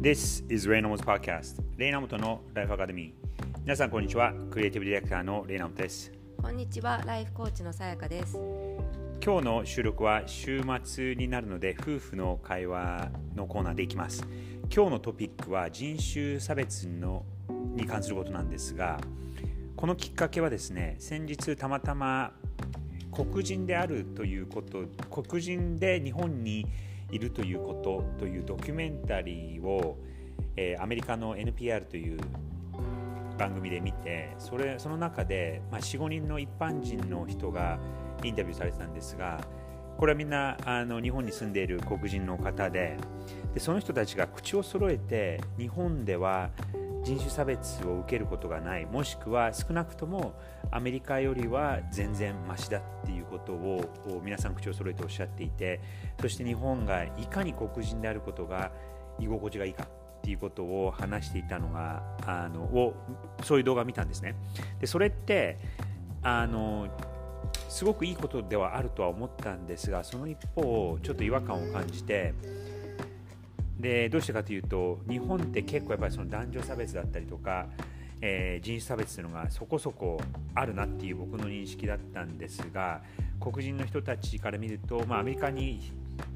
This is レイナモト Podcast レイナモトのライフアカデミー皆さんこんにちは。クリエイティブディレクターのレイナモトです。こんにちは。ライフコーチのさやかです。今日の収録は週末になるので夫婦の会話のコーナーでいきます。今日のトピックは人種差別のに関することなんですがこのきっかけはですね先日たまたま黒人であるということ黒人で日本にいるということというドキュメンタリーを、えー、アメリカの NPR という番組で見てそれその中で、まあ、45人の一般人の人がインタビューされてたんですがこれはみんなあの日本に住んでいる黒人の方ででその人たちが口を揃えて日本では人種差別を受けることがないもしくは少なくともアメリカよりは全然マシだっていうことを皆さん口を揃えておっしゃっていてそして日本がいかに黒人であることが居心地がいいかっていうことを話していたのがあのをそういう動画を見たんですね。でそれってあのすごくいいことではあるとは思ったんですがその一方ちょっと違和感を感じてでどうしてかというと日本って結構やっぱりその男女差別だったりとか、えー、人種差別というのがそこそこあるなっていう僕の認識だったんですが黒人の人たちから見ると、まあ、アメリカに、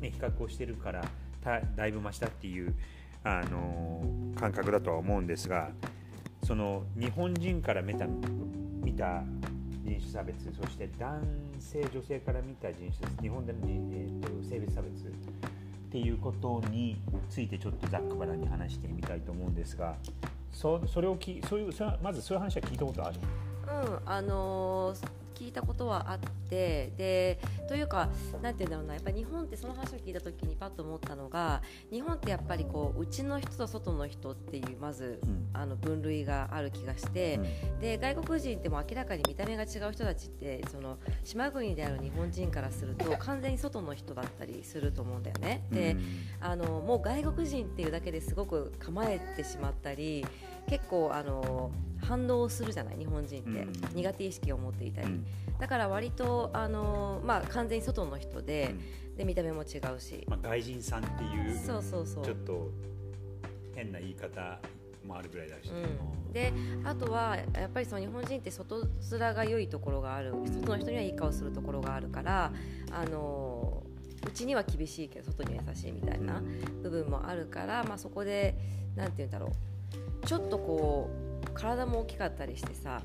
ね、比較をしてるからだいぶ増したっていうあの感覚だとは思うんですがその日本人から見た見た人種差別そして男性女性から見た人種差別日本での、えーと、性別差別っていうことについてちょっとざっくばらんに話してみたいと思うんですがそそれをきそういうまずそういう話は聞いたことある？うんあのー聞いたことはあってでというか何て言うんだろうなやっぱ日本ってその話を聞いた時にパッと思ったのが日本ってやっぱりこう内の人と外の人っていうまず、うん、あの分類がある気がして、うん、で外国人っても明らかに見た目が違う人たちってその島国である日本人からすると 完全に外の人だったりすると思うんだよね。で、うん、あのもう外国人っていうだけですごく構えてしまったり結構あの反応するじゃない日本人って、苦手意識を持っていたり、だから割とあの、まあ、完全に外の人で,、で見た目も違うし、まあ、外人さんっていうそうそうそう。ちょっと変な言い方もあるぐらいだし、うん、であとはやっぱりその日本人って外面が良いところがある。外の人にはいい顔するところがあるからあのうちには厳しいけど外には優しいみたいな部分もあるから、まあ、そこでなんて言うんだろうちょっとこう体も大きかったりしてさ、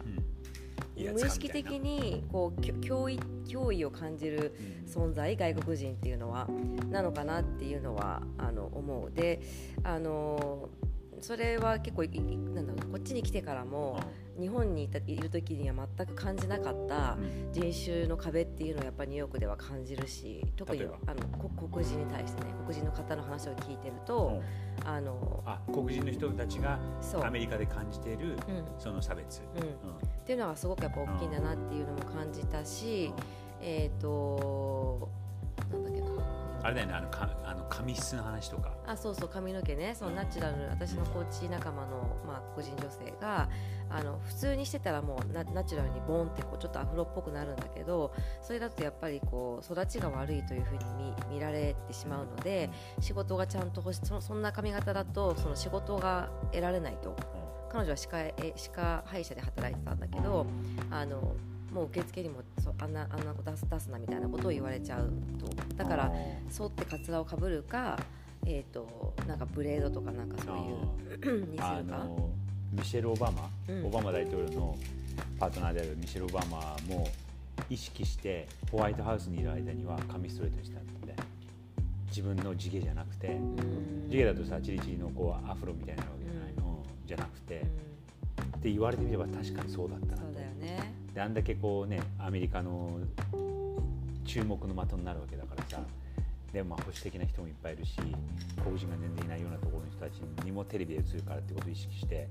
うん、無意識的にこう脅威脅威を感じる存在、うん、外国人っていうのはなのかなっていうのはあの思う。であのそれは結構なんだろうこっちに来てからも、日本にいたいる時には全く感じなかった人種の壁っていうのをやっぱりニューヨークでは感じるし特にあの黒人に対してね黒人の方の話を聞いてると、うん、あのあ黒人の人たちがアメリカで感じているその差別、うん、うん、っていうのはすごくやっぱ大きいんだなっていうのも感じたし、えっ、ー、とあれだよねあのかあの髪質の話とか。あそうそう髪の毛ね。そのナチュラル。私のコーチ仲間の、まあ、黒人女性があの普通にしてたらもうナナチュラルにボーンってこうちょっとアフロっぽくなるんだけどそれだとやっぱりこう育ちが悪いというふうに見見られてしまうので、仕事がちゃんと欲しそそんな髪型だとその仕事が得られないと。彼女は歯科歯科歯医者で働いてたんだけどあのもう受付にもそあんなあんな出す出すなみたいなことを言われちゃうと。だから沿ってカツラをかぶるか、えーと、なんかブレードとかなんかそういう にするか？ミシェル・オバマ、うん、オバマ大統領のパートナーであるミシェル・オバマも意識してホワイトハウスにいる間には髪ストレートにしたって。自分の地毛じゃなくて地毛だとさチリチリのこうアフロみたいなわけじゃないの、うん、じゃなくて、って言われてみれば確かにそうだった。なであんだけこうねアメリカの注目の的になるわけだからさでもまあ保守的な人もいっぱいいるし黒人が全然いないようなところの人たちにもテレビで映るからってことを意識して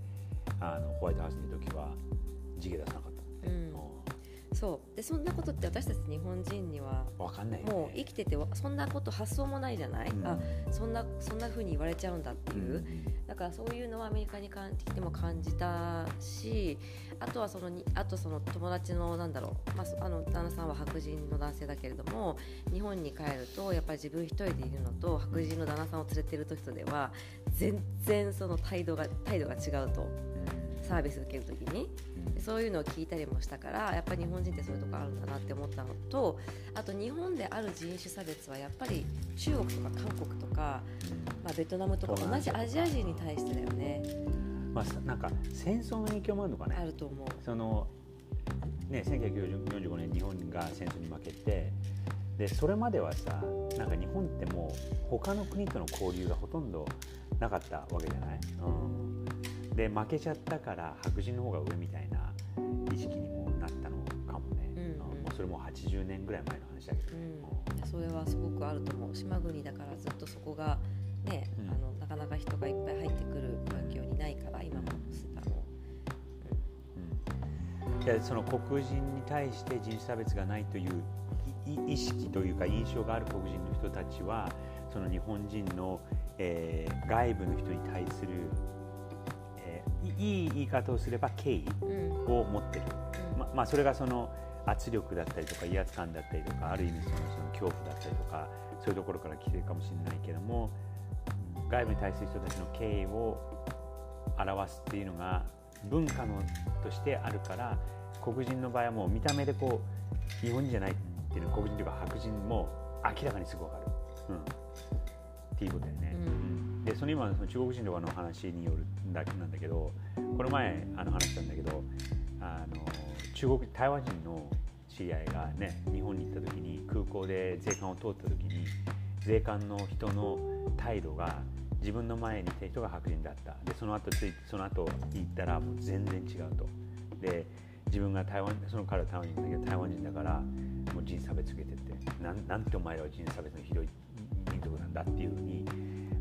あのホワイトハウスにいる時は地毛出さなかった、うん、そう。でそんなことって私たち日本人にはわかんないよね。もう生きててわそんなこと発想もないじゃない、うん。あそんなそんな風に言われちゃうんだっていう、うん。だからそういうのはアメリカにかん来ても感じたしあとはそのにあとその友達のなんだろう、まあそ、あの旦那さんは白人の男性だけれども日本に帰るとやっぱり自分一人でいるのと白人の旦那さんを連れてる時とでは全然その態度が態度が違うと。サービス受ける時に。でそういうのを聞いたりもしたからやっぱり日本人ってそういうとこあるんだなって思ったのとあと日本である人種差別はやっぱり中国とか韓国とか、まあ、ベトナムとか同じアジア人に対してだよね。まあさなんか戦争の影響もあるのかね。あると思う。そのね1945年日本が戦争に負けてでそれまではさなんか日本ってもう他の国との交流がほとんどなかったわけじゃない、うん、で負けちゃったから白人の方が上みたいな意識にもなったのかもね、うんうん。もうそれも80年ぐらい前の話だけど。うね、ん、それはすごくあると思う。島国だからずっとそこがね、うん。あのなかなか人がいっぱい入ってくる環境にないから今もでその黒人に対して人種差別がないという意識というか印象がある黒人の人たちはその日本人の、えー外部の人に対する、えーいいい言い方をすれば敬意うん。を持ってる、ままあ、それがその圧力だったりとか威圧感だったりとかある意味そのその恐怖だったりとかそういうところから来てるかもしれないけども外部に対する人たちの敬意を表すっていうのが文化のとしてあるから黒人の場合はもう見た目でこう日本人じゃないっていうの黒人というか白人も明らかにすぐ分かる、うん、っていうことだよね。うんでその今その中国人とかの話によるんだなんだけどこの前あの話したんだけどあの中国台湾人の知り合いがね日本に行った時に空港で税関を通った時に税関の人の態度が自分の前にいた人が白人だった。でその後ついその後行ったらもう全然違うと。で自分が台湾その彼は台湾人だけど台湾人だからもう人差別受けてってなんなんてお前らは人差別のひどい民族なんだっていうふうに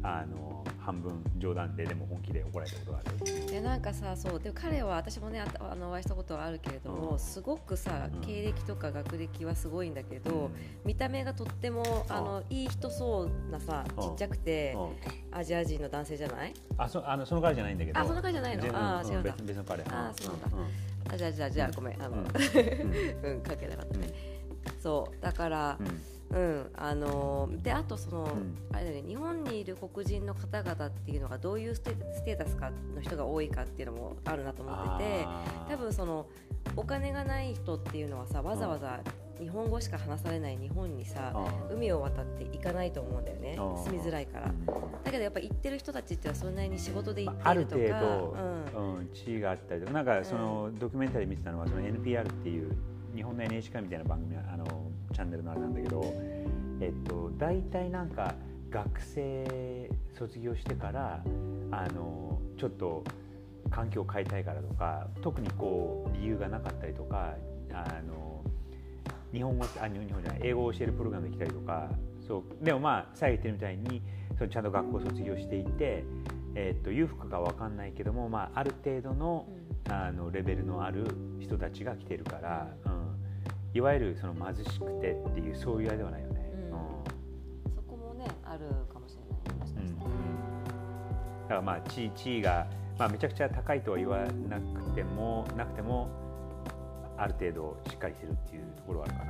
あの半分冗談ででも本気で怒られたことがある。でなんかさそう。でも彼は私もねああのお会いしたことはあるけれども、うん。すごくさうん経歴とか学歴はすごいんだけど、うん。見た目がとってもあのいい人そうなさうん。ちっちゃくてうん。アジア人の男性じゃない？あそあのその彼じゃないんだけど。あその彼じゃないの？あー違うんだ。別別の彼。あーそうなんだ。ん。あじゃあじゃあじゃあごめん。あの、うん。うん、かけなかったね、そうだからうんうんあのーであとその、ん。あれだね日本にいる黒人の方々っていうのがどういうステータスかの人が多いかっていうのもあるなと思ってて多分そのお金がない人っていうのはさわざわざ日本語しか話されない日本にさ海を渡って行かないと思うんだよね住みづらいから。うん。だけどやっぱ行ってる人たちってそれなりに仕事で行まああるっているとか、程度、うん。うん、地位があったりとかなんかその、ドキュメンタリー見てたのはその NPR っていう日本の NHK みたいな番組あのチャンネルのあれなんだけど、えっと、大体なんか学生卒業してからあのちょっと環境を変えたいからとか特にこう理由がなかったりとかあの日本語あ日本じゃない英語を教えるプログラムで来たりとかそうでもまあ最後言ってるみたいにそのちゃんと学校を卒業していて、えっと裕福か分かんないけども、まあ、ある程度のあのレベルのある人たちが来てるから、うん、いわゆるその貧しくてっていうそういうあれではないよね。うん。うん。そこもねあるかもしれないもしかうん。だからまあ地位地位が、まあ、めちゃくちゃ高いとは言わなくてもなくてもある程度しっかりしてるっていうところはあるかな。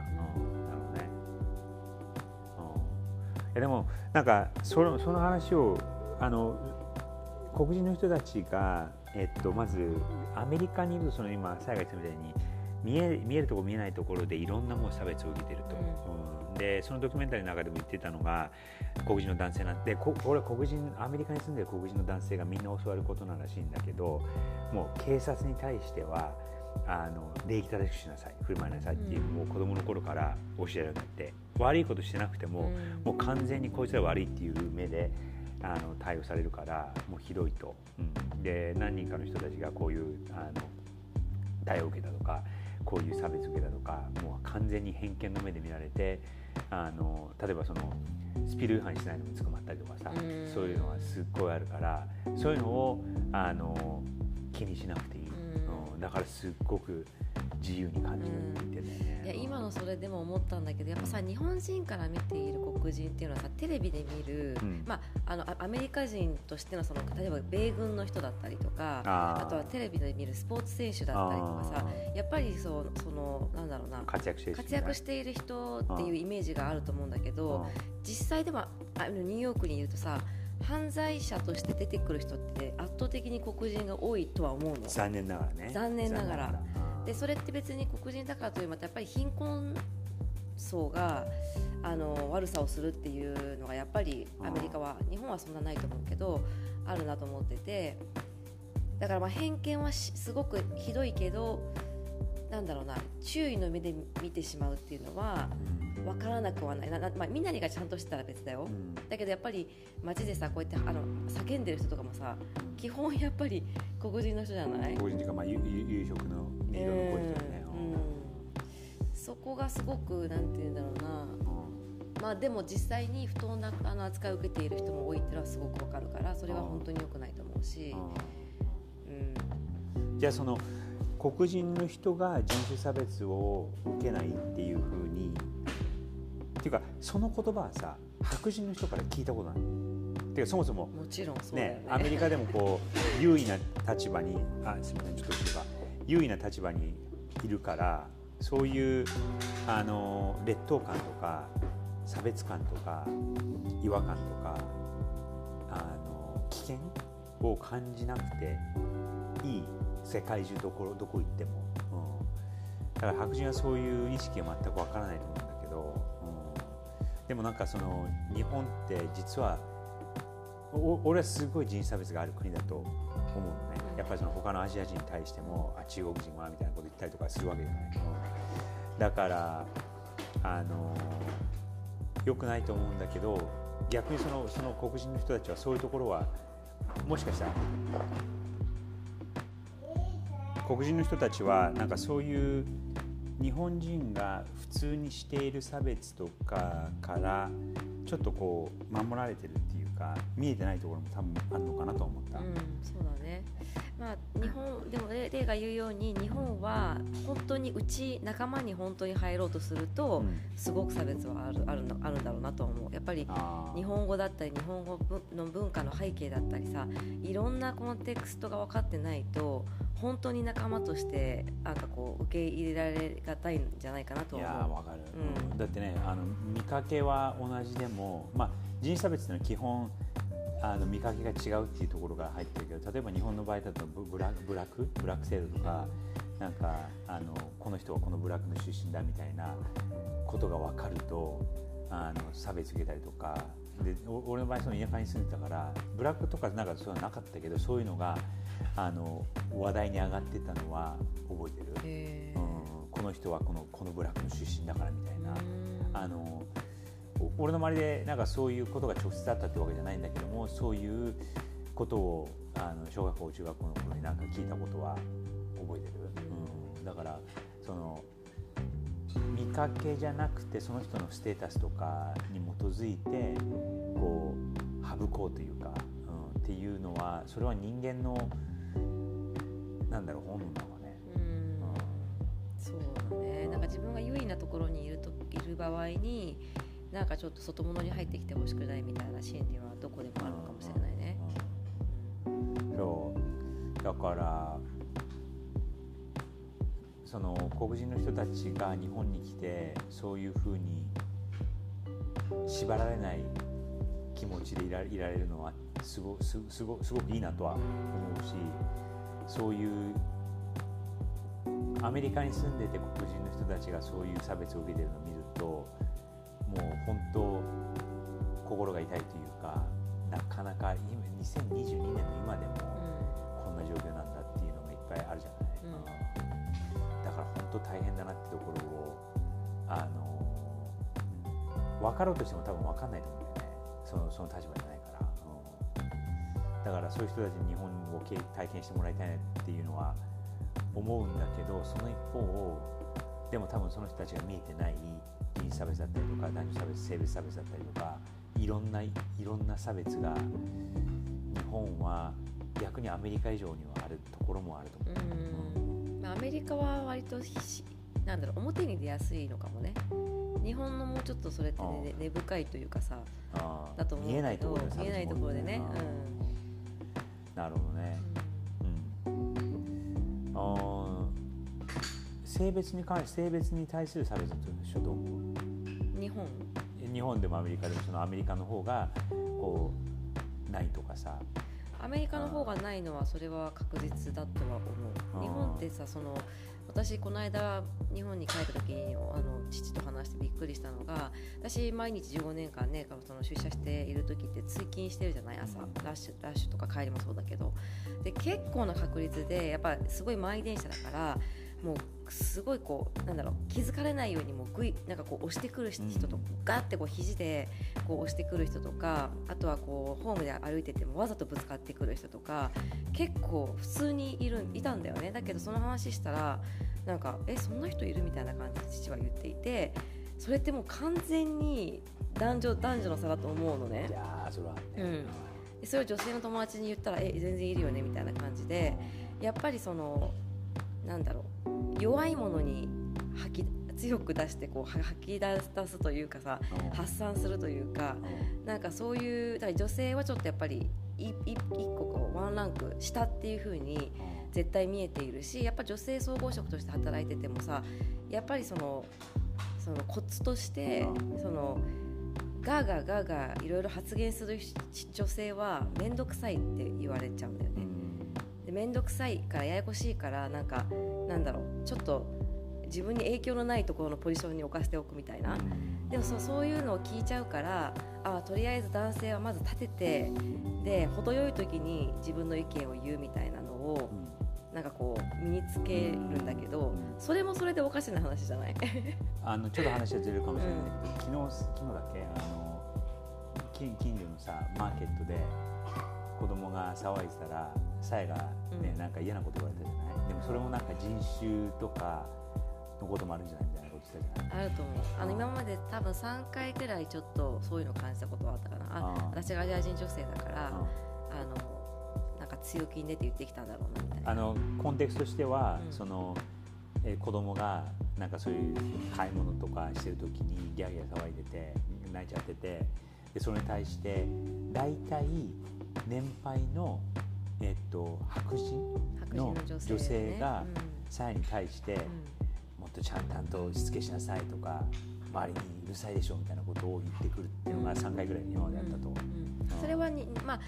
やでもなんかそのその話をあの黒人の人たちが、えっと、まずアメリカにいるとその今最後言ったみたいに見え見えるところ見えないところでいろんなもう差別を受けてると、うん。でそのドキュメンタリーの中でも言ってたのが黒人の男性なんでここれは黒人アメリカに住んでる黒人の男性がみんな教わることなんらしいんだけどもう警察に対してはあの礼儀正しくしなさい。振る舞いなさいっていう、うん。もう子供の頃から教えられるようになって悪いことしてなくても、うん。もう完全にこいつら悪いっていう目であの対応されるからもうひどいと、うん。で何人かの人たちがこういうあの対応を受けたとかこういう差別を受けたとかもう完全に偏見の目で見られてあの例えばそのスピード違反しないのに捕まったりとかさ、うん。そういうのはすっごいあるからそういうのをあの気にしなくていい、だからすっごく自由に感じるって言ってね、いや今のそれでも思ったんだけどやっぱさ日本人から見ている黒人っていうのはさテレビで見る、うん。まあ、あのあアメリカ人としてのその例えば米軍の人だったりとかあとはテレビで見るスポーツ選手だったりとかさあやっぱりそうそのなんだろうな活躍している人っていうイメージがあると思うんだけどうん。実際でもあのニューヨークにいるとさ犯罪者として出てくる人って圧倒的に黒人が多いとは思うの。残念ながらね。残念ながら。でそれって別に黒人だからというまたやっぱり貧困層があの悪さをするっていうのがやっぱりアメリカは日本はそんなないと思うけどあるなと思ってて。だからまあ偏見はしすごくひどいけどなんだろうな注意の目で見てしまうっていうのはうん分からなくはない。なな、まあ、みんながちゃんとしてたら別だよ、うん。だけどやっぱり街でさこうやってあの叫んでる人とかもさ基本やっぱり黒人の人じゃない？個人というか、まあ、夕夕食の色の子人ね、うん。うん。そこがすごくなんて言うんだろうな。まあでも実際に不当なあの扱いを受けている人も多いっていうのはすごくわかるからそれは本当に良くないと思うし、うん。うん。じゃあその黒人の人が人種差別を受けないっていうふうにその言葉はさ白人の人から聞いたことない。てかそもそももちろんそうね。ねアメリカでもこう 優位な立場にあすみませんちょっと後ろが優位な立場にいるからそういうあの劣等感とか差別感とか違和感とかあの危険を感じなくていい世界中どこどこ行っても、うん、だから白人はそういう意識は全くわからないと思うでもなんかその日本って実はお俺はすごい人種差別がある国だと思うのね。やっぱりその他のアジア人に対してもあ中国人はみたいなこと言ったりとかするわけじゃない、うんだからあの良くないと思うんだけど逆にそのその黒人の人たちはそういうところはもしかしたら黒人の人たちはなんかそういう日本人が普通にしている差別とかからちょっとこう守られてるっていうか見えてないところも多分あるのかなと思った。うん、そうだね。まあ日本でも例例が言うように日本は本当にうち仲間に本当に入ろうとすると、うんすごく差別はあるあるのあるんだろうなと思う。やっぱり日本語だったり日本語の文化の背景だったりさいろんなコンテクストが分かってないと本当に仲間としてなんかこう受け入れられがたいんじゃないかなとい思う。やーわかる、うんうんだってねあの見かけは同じでも、まあ、人種差別っていうのは基本あの見かけが違うっていうところが入ってるけど例えば日本の場合だとブブラブラック？ブラック制度とかなんかあのこの人はこのブラックの出身だみたいなことが分かるとあの差別受けたりとかでお俺の場合その田舎に住んでたからブラックとかなんかそういうのなかったけどそういうのがあの話題に上がってたのは覚えてる？うん。この人はこのこのブラックの出身だからみたいな、うん。あのお俺の周りでなんかそういうことが直接あったってわけじゃないんだけどもそういうことをあの小学校中学校の頃になんか聞いたことは覚えてる、うん、だからその見かけじゃなくてその人のステータスとかに基づいてこう省こうというか、うん、っていうのはそれは人間のなんだろう本能だわね。うんうん。そうだね。なんか自分が優位なところにいるといる場合になんかちょっと外物に入ってきてほしくないみたいな心理はどこでもあるのかもしれないね。うん。そう。だからその黒人の人たちが日本に来てそういうふうに縛られない気持ちでいらいられるのはすごすすごすごくいいなとは思うしそういうアメリカに住んでて黒人の人たちがそういう差別を受けてるのを見るともう本当心が痛いというかなかなか今2022年の今でもこんな状況なんだっていうのがいっぱいあるじゃない、うんうんだから本当大変だなってところをあの分かろうとしても多分分かんないと思うんだよね。そのその立場じゃないから、うん。だからそういう人たちに日本を体験してもらいたいなっていうのは思うんだけどその一方をでも多分その人たちが見えてない人種差別だったりとか男女差別性別差別だったりとかいろんないろんな差別が日本は逆にアメリカ以上にはあるところもあると思う。うん。うんアメリカは割としなんだろう表に出やすいのかもね。日本のもうちょっとそれって、ね、根深いというかさだと思う見えないところで見えないところでね、なるほどね。うん。あー。性別に関して性別に対する差別と一緒どう思う？うん、日本？日本でもアメリカでもそのアメリカの方がこうないとかさ。アメリカの方がないのはそれは確実だとは思う。日本ってさその私この間日本に帰った時にあの父と話してびっくりしたのが私毎日15年間ねその出社している時って通勤してるじゃない？朝。うん。ラッシュラッシュとか帰りもそうだけど。で結構な確率でやっぱすごい満員電車だからもうすごいこうなんだろう気づかれないようにもうグイなんかこう押してくる人とうん。ガッてこう肘でこう押してくる人とかあとはこうホームで歩いててもわざとぶつかってくる人とか結構普通にいるいたんだよね。だけどその話したらなんかえそんな人いるみたいな感じで父は言っていてそれってもう完全に男女男女の差だと思うのね。いやーそれはね、うそれを女性の友達に言ったらえ全然いるよねみたいな感じでやっぱりそのなんだろう弱いものに吐き強く出してこうは吐き出すというかさうん。発散するというかうん。なんかそういうだから女性はちょっとやっぱり一個こうワンランク下っていう風に絶対見えているしやっぱ女性総合職として働いててもさやっぱりそのそのコツとしてそのガーガーガーガーいろいろ発言する女性は面倒くさいって言われちゃうんだよね。で面倒くさいからややこしいからなんかなんだろうちょっと自分に影響のないところのポジションに置かせておくみたいな。でもそうそういうのを聞いちゃうからあとりあえず男性はまず立ててで程よい時に自分の意見を言うみたいなのをなんかこう身につけるんだけどそれもそれでおかしな話じゃない？あのちょっと話はずれるかもしれないけど、昨日昨日だっけ？あの近近所のさマーケットで子供が騒いでたらさえがね、うん。なんか嫌なこと言われたじゃない？でもそれもなんか人種とかのこともあるんじゃないみたいなこと言ってたじゃない？あると思う。あの今まで多分3回くらいちょっとそういうの感じたことはあったかな。ああ私がアジア人女性だからうん。あのなんか強気に出て言ってきたんだろうなみたいな。あのコンテクストとしては、うん。そのえー子供がなんかそういう買い物とかしてる時にギャーギャー騒いでて泣いちゃっててでそれに対して大体年配の、えっと白人の女性,、がうん。さえに対して、うん。もっとちゃんとしつけしなさいとか周りにうるさいでしょみたいなことを言ってくるっていうのが3回ぐらい今までやったと、うんうんそれはに、まあ、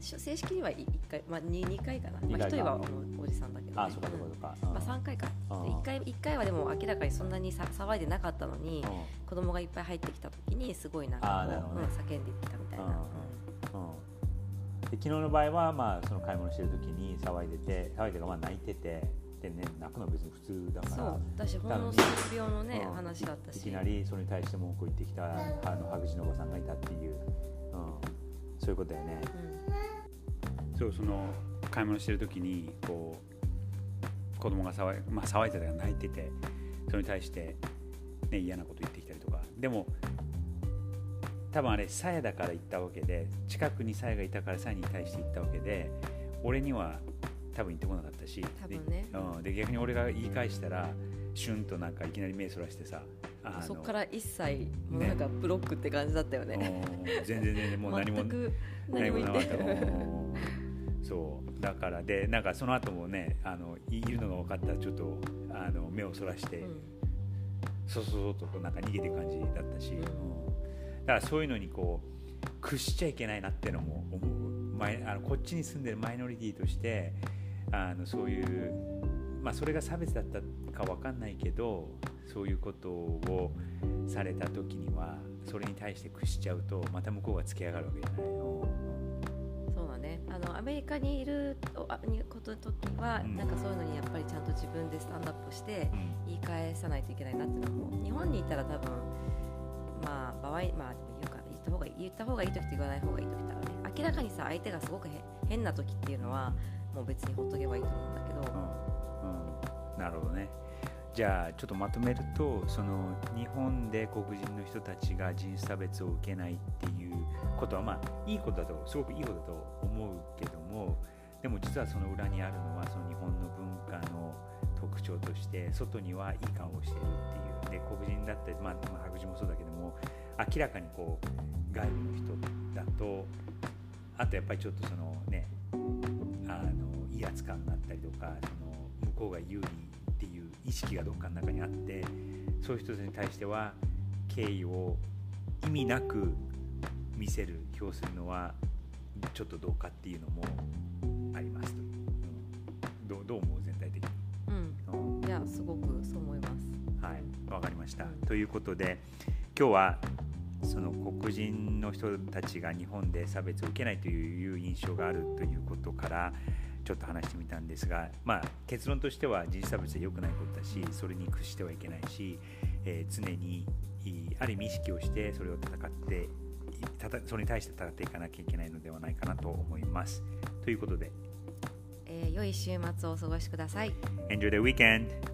し正式には1回、まあ、2, 2回かな、まあ、二回か。1人はおおじさんだけど、ね、ああそうかそうかそうん。まあ、3回か。うん。1回一回はでも明らかにそんなにさ騒いでなかったのにうん。子供がいっぱい入ってきた時にすごいなんあかね。うん叫んでいったみたいな、で昨日の場合は、まあ、その買い物してる時に騒いでて騒いでかまあ泣いててで、ね、泣くのは別に普通だからそうだしほんの数秒のね、うん。話だったし。いきなりそれに対して文句を言ってきたあの白人のおばさんがいたっていう、うん、そういうことだよね。そうその買い物してる時にこう子供が騒い,、まあ、騒いでたから泣いててそれに対して、ね、嫌なこと言ってきたりとか。でも多分あれさやだから言ったわけで近くにさやがいたからさやに対して言ったわけで俺には多分言ってこなかったし。多分ね。で,、うん、で逆に俺が言い返したらシュンとなんかいきなり目そらしてさそこから一切もうなんかブロックって感じだったよね。うん。全然全然もう何も何もなかった。うん。そう。だからでなんかその後もねあのいいるのが分かったらちょっとあの目をそらして、うん。そそそっとなんか逃げていく感じだったし、うん。うん。だからそういうのにこう屈しちゃいけないなっていうのも思う。マイあのこっちに住んでるマイノリティとしてあのそういう、まあ、それが差別だったか分かんないけどそういうことをされた時にはそれに対して屈しちゃうとまた向こうがつけ上がるわけじゃない。そうだねあのアメリカにいるとあにことの時は、うんなんかそういうのにやっぱりちゃんと自分でスタンドアップしてうん言い返さないといけないなっていうのも日本にいたら多分まあ場合まあ言うか言った方がいい言った方がいい時と言わない方がいい時だね明らかにさ相手がすごくへ変な時っていうのはもう別にほっとけばいいと思うんだけど、うんうん、なるほどね。じゃあちょっとまとめるとその日本で黒人の人たちが人種差別を受けないっていうことはまあいいことだとすごくいいことだと思うけどもでも実はその裏にあるのはその日本の文化の特徴として外にはいい顔をしているっていうで黒人だったり、まあ、まあ白人もそうだけども明らかにこう外部の人だとあとやっぱりちょっとそのねあの威圧感があったりとかその向こうが有利っていう意識がどっかの中にあってそういう人たちに対しては敬意を意味なく見せる表するのはちょっとどうかっていうのもありますと、うん、どうどう思う全体的に、うん、いやすごくそう思います。はい。わかりました、ということで今日はその黒人の人たちが日本で差別を受けないという印象があるということからちょっと話してみたんですが、まあ、結論としては人種差別は良くないことだしそれに屈してはいけないし、えー、常にある意味意識をしてそれを戦ってそれに対して戦っていかなきゃいけないのではないかなと思います。ということで、えー、良い週末をお過ごしください。Enjoy the weekend!